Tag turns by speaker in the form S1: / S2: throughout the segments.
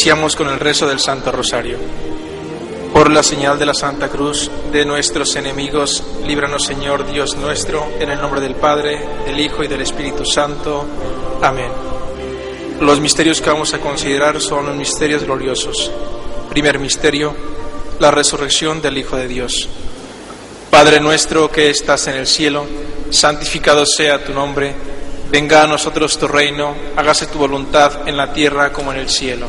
S1: Iniciamos con el rezo del Santo Rosario. Por la señal de la Santa Cruz de nuestros enemigos, líbranos Señor Dios nuestro, en el nombre del Padre, del Hijo y del Espíritu Santo. Amén. Los misterios que vamos a considerar son los misterios gloriosos. Primer misterio, la resurrección del Hijo de Dios. Padre nuestro que estás en el cielo, santificado sea tu nombre, venga a nosotros tu reino, hágase tu voluntad en la tierra como en el cielo.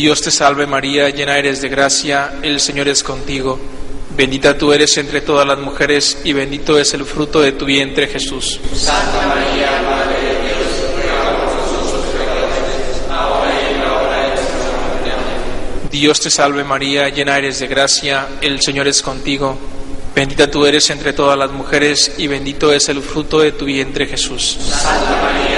S1: Dios te salve María, llena eres de gracia, el Señor es contigo. Bendita tú eres entre todas las mujeres y bendito es el fruto de tu vientre Jesús. Santa María, Madre de Dios, ruega por nosotros pecadores, ahora y en la hora de nuestra muerte. Dios te salve María, llena eres de gracia, el Señor es contigo. Bendita tú eres entre todas las mujeres y bendito es el fruto de tu vientre Jesús. Santa María,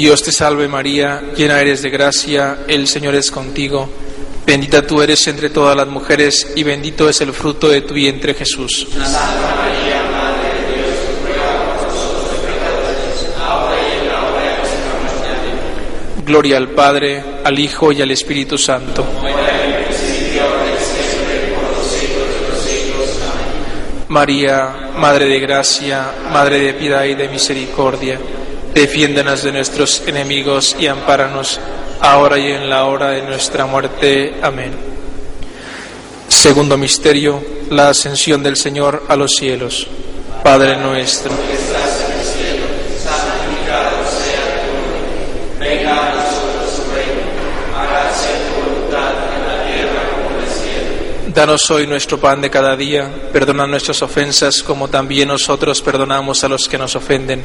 S1: Dios te salve María, llena eres de gracia, el Señor es contigo. Bendita tú eres entre todas las mujeres y bendito es el fruto de tu vientre Jesús. Santa María, Madre de Dios, ruega por nosotros pecadores, ahora y en la hora de nuestra muerte. Gloria al Padre, al Hijo y al Espíritu Santo. María, Madre de Gracia, Madre de Piedad y de Misericordia Defiéndenos de nuestros enemigos y ampáranos ahora y en la hora de nuestra muerte. Amén. Segundo misterio, la ascensión del Señor a los cielos. Padre nuestro. Danos hoy nuestro pan de cada día, perdona nuestras ofensas como también nosotros perdonamos a los que nos ofenden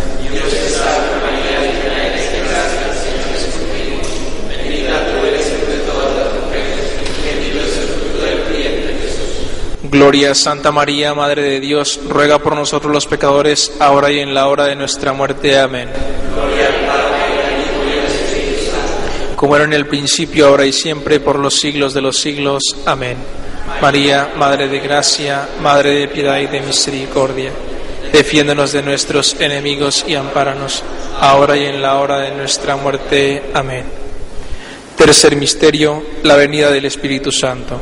S1: Gloria a Santa María, Madre de Dios, ruega por nosotros los pecadores, ahora y en la hora de nuestra muerte. Amén. Gloria Padre Como era en el principio, ahora y siempre, por los siglos de los siglos. Amén. María, Madre de Gracia, Madre de Piedad y de Misericordia, defiéndonos de nuestros enemigos y ampáranos, ahora y en la hora de nuestra muerte. Amén. Tercer misterio, la venida del Espíritu Santo.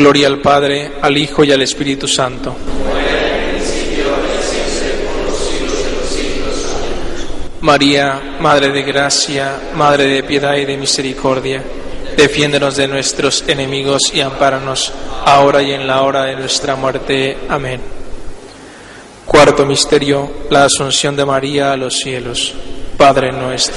S1: Gloria al Padre, al Hijo y al Espíritu Santo. María, Madre de Gracia, Madre de Piedad y de Misericordia, defiéndonos de nuestros enemigos y ampáranos, ahora y en la hora de nuestra muerte. Amén. Cuarto misterio, la asunción de María a los cielos. Padre nuestro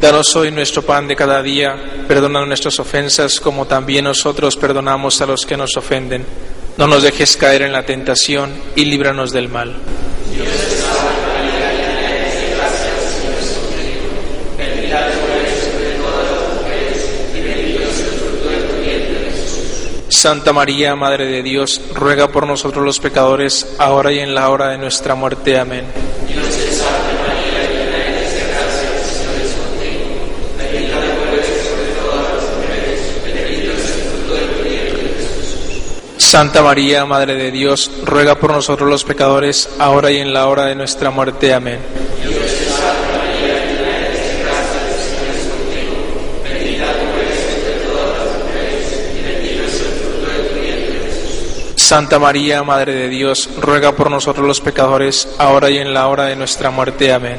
S1: Danos hoy nuestro pan de cada día, perdona nuestras ofensas como también nosotros perdonamos a los que nos ofenden. No nos dejes caer en la tentación y líbranos del mal. Santa María, Madre de Dios, ruega por nosotros los pecadores, ahora y en la hora de nuestra muerte. Amén. Santa María, Madre de Dios, ruega por nosotros los pecadores, ahora y en la hora de nuestra muerte. Amén. Santa María, Madre de Dios, ruega por nosotros los pecadores, ahora y en la hora de nuestra muerte. Amén.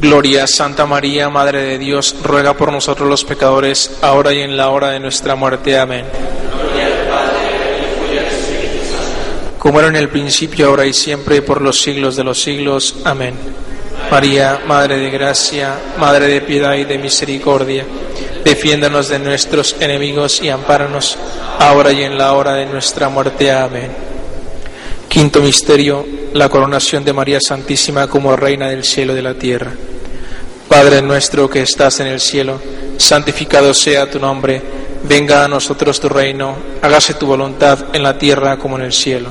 S1: Gloria a Santa María, Madre de Dios, ruega por nosotros los pecadores, ahora y en la hora de nuestra muerte. Amén. Como era en el principio, ahora y siempre, y por los siglos de los siglos. Amén. María, Madre de Gracia, Madre de Piedad y de Misericordia, defiéndanos de nuestros enemigos y ampáranos, ahora y en la hora de nuestra muerte. Amén. Quinto misterio, la coronación de María Santísima como Reina del cielo y de la tierra. Padre nuestro que estás en el cielo, santificado sea tu nombre, venga a nosotros tu reino, hágase tu voluntad en la tierra como en el cielo.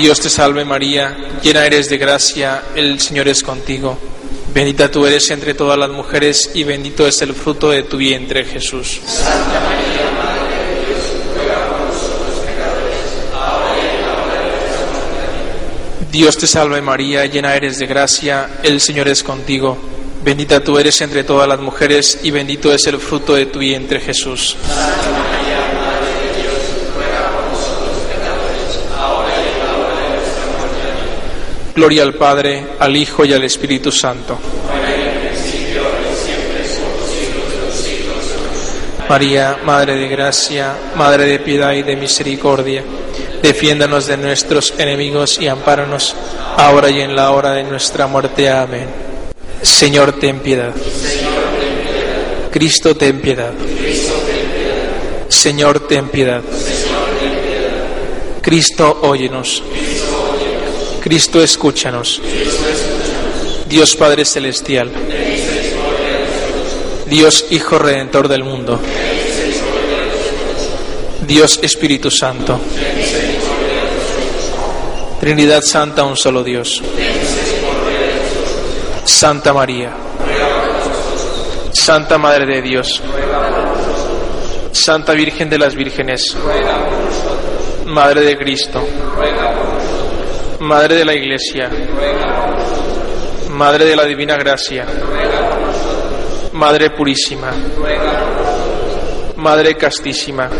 S1: Dios te salve María, llena eres de gracia, el Señor es contigo. Bendita tú eres entre todas las mujeres y bendito es el fruto de tu vientre Jesús. Santa María, Madre de Dios, ruega por nosotros pecadores, ahora y en la hora de nuestra muerte. Dios te salve María, llena eres de gracia, el Señor es contigo. Bendita tú eres entre todas las mujeres y bendito es el fruto de tu vientre Jesús. Santa Gloria al Padre, al Hijo y al Espíritu Santo. María, Madre de Gracia, Madre de Piedad y de Misericordia, defiéndanos de nuestros enemigos y ampáranos, ahora y en la hora de nuestra muerte. Amén. Señor, ten piedad. Cristo, ten piedad. Señor, ten piedad. Cristo, óyenos. Cristo, escúchanos. Dios Padre Celestial. Dios Hijo Redentor del mundo. Dios Espíritu Santo. Trinidad Santa, un solo Dios. Santa María. Santa Madre de Dios. Santa Virgen de las Vírgenes. Madre de Cristo. Madre de la Iglesia, Madre de la Divina Gracia, Madre Purísima, Madre Castísima,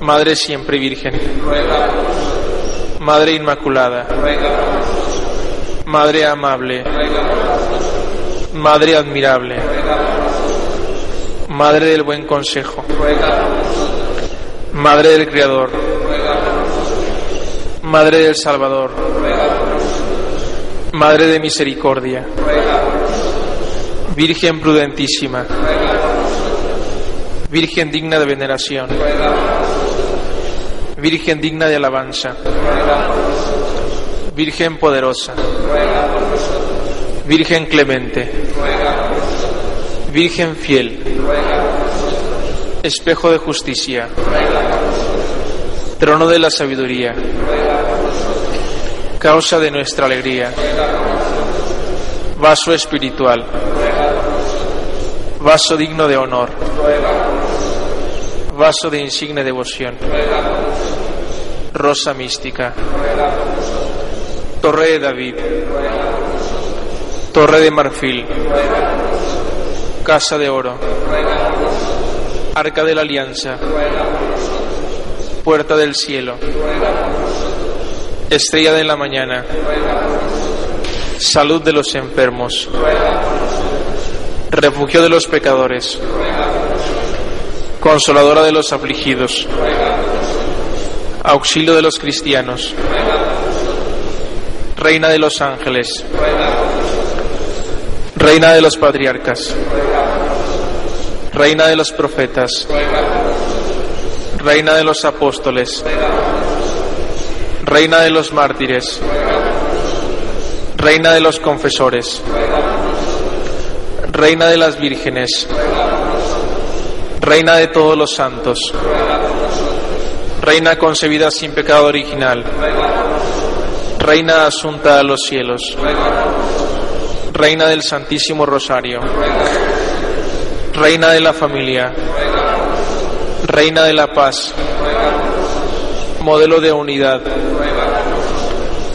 S1: Madre Siempre Virgen, Madre Inmaculada, Madre Amable, Madre Admirable, Madre del Buen Consejo, Madre del Creador, Madre del Salvador, Madre de Misericordia, Virgen prudentísima, Virgen digna de veneración, Virgen digna de alabanza, Virgen poderosa, Virgen clemente, Virgen fiel, espejo de justicia trono de la sabiduría, causa de nuestra alegría, vaso espiritual, vaso digno de honor, vaso de insigne devoción, rosa mística, torre de David, torre de marfil, casa de oro, arca de la alianza puerta del cielo. Estrella de la mañana, salud de los enfermos, refugio de los pecadores, consoladora de los afligidos, auxilio de los cristianos, reina de los ángeles, reina de los patriarcas, reina de los profetas. Reina de los apóstoles, Reina de los mártires, Reina de los confesores, Reina de las vírgenes, Reina de todos los santos, Reina concebida sin pecado original, Reina asunta a los cielos, Reina del Santísimo Rosario, Reina de la familia, Reina de la Paz, modelo de unidad,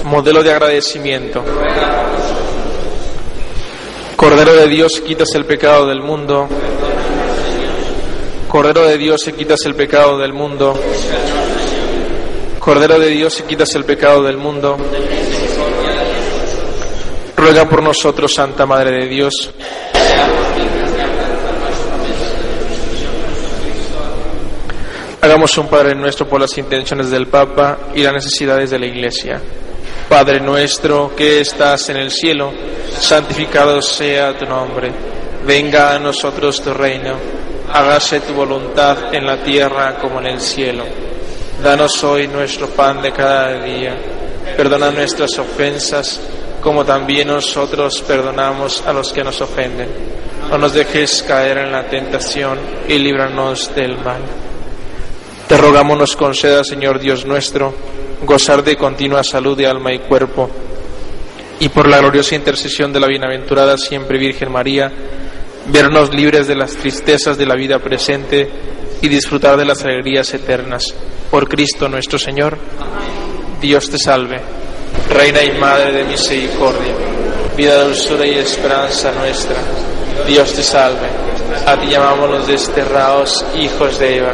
S1: modelo de agradecimiento. Cordero de Dios, quitas el pecado del mundo. Cordero de Dios, quitas el pecado del mundo. Cordero de Dios, quitas el pecado del mundo. Ruega por nosotros, Santa Madre de Dios. Hagamos un Padre nuestro por las intenciones del Papa y las necesidades de la Iglesia. Padre nuestro que estás en el cielo, santificado sea tu nombre. Venga a nosotros tu reino. Hágase tu voluntad en la tierra como en el cielo. Danos hoy nuestro pan de cada día. Perdona nuestras ofensas como también nosotros perdonamos a los que nos ofenden. No nos dejes caer en la tentación y líbranos del mal. Te rogamos nos conceda, Señor Dios nuestro, gozar de continua salud de alma y cuerpo. Y por la gloriosa intercesión de la bienaventurada siempre Virgen María, vernos libres de las tristezas de la vida presente y disfrutar de las alegrías eternas. Por Cristo nuestro Señor. Dios te salve, Reina y Madre de misericordia, vida, dulzura y esperanza nuestra. Dios te salve, a ti llamamos los desterrados hijos de Eva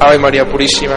S1: Ave María Purísima.